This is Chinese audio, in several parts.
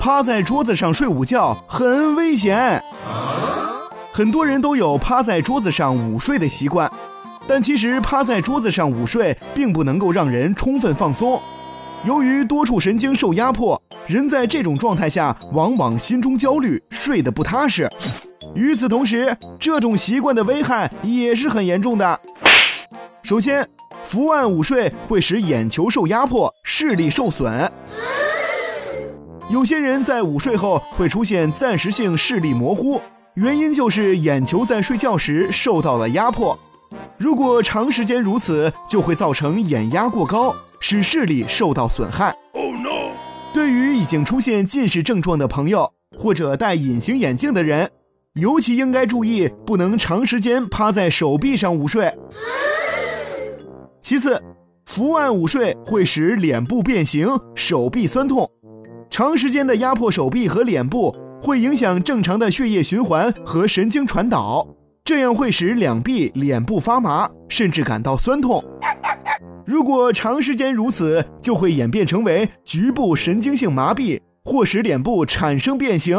趴在桌子上睡午觉很危险。很多人都有趴在桌子上午睡的习惯，但其实趴在桌子上午睡并不能够让人充分放松。由于多处神经受压迫，人在这种状态下往往心中焦虑，睡得不踏实。与此同时，这种习惯的危害也是很严重的。首先，伏案午睡会使眼球受压迫，视力受损。有些人在午睡后会出现暂时性视力模糊，原因就是眼球在睡觉时受到了压迫。如果长时间如此，就会造成眼压过高，使视力受到损害。哦，no 对于已经出现近视症状的朋友，或者戴隐形眼镜的人，尤其应该注意，不能长时间趴在手臂上午睡。其次，伏案午睡会使脸部变形、手臂酸痛。长时间的压迫手臂和脸部，会影响正常的血液循环和神经传导，这样会使两臂、脸部发麻，甚至感到酸痛。如果长时间如此，就会演变成为局部神经性麻痹，或使脸部产生变形。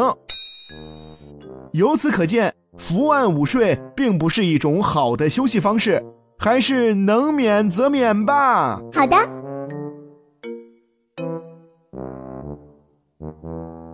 由此可见，伏案午睡并不是一种好的休息方式。还是能免则免吧。好的。Mm-hmm.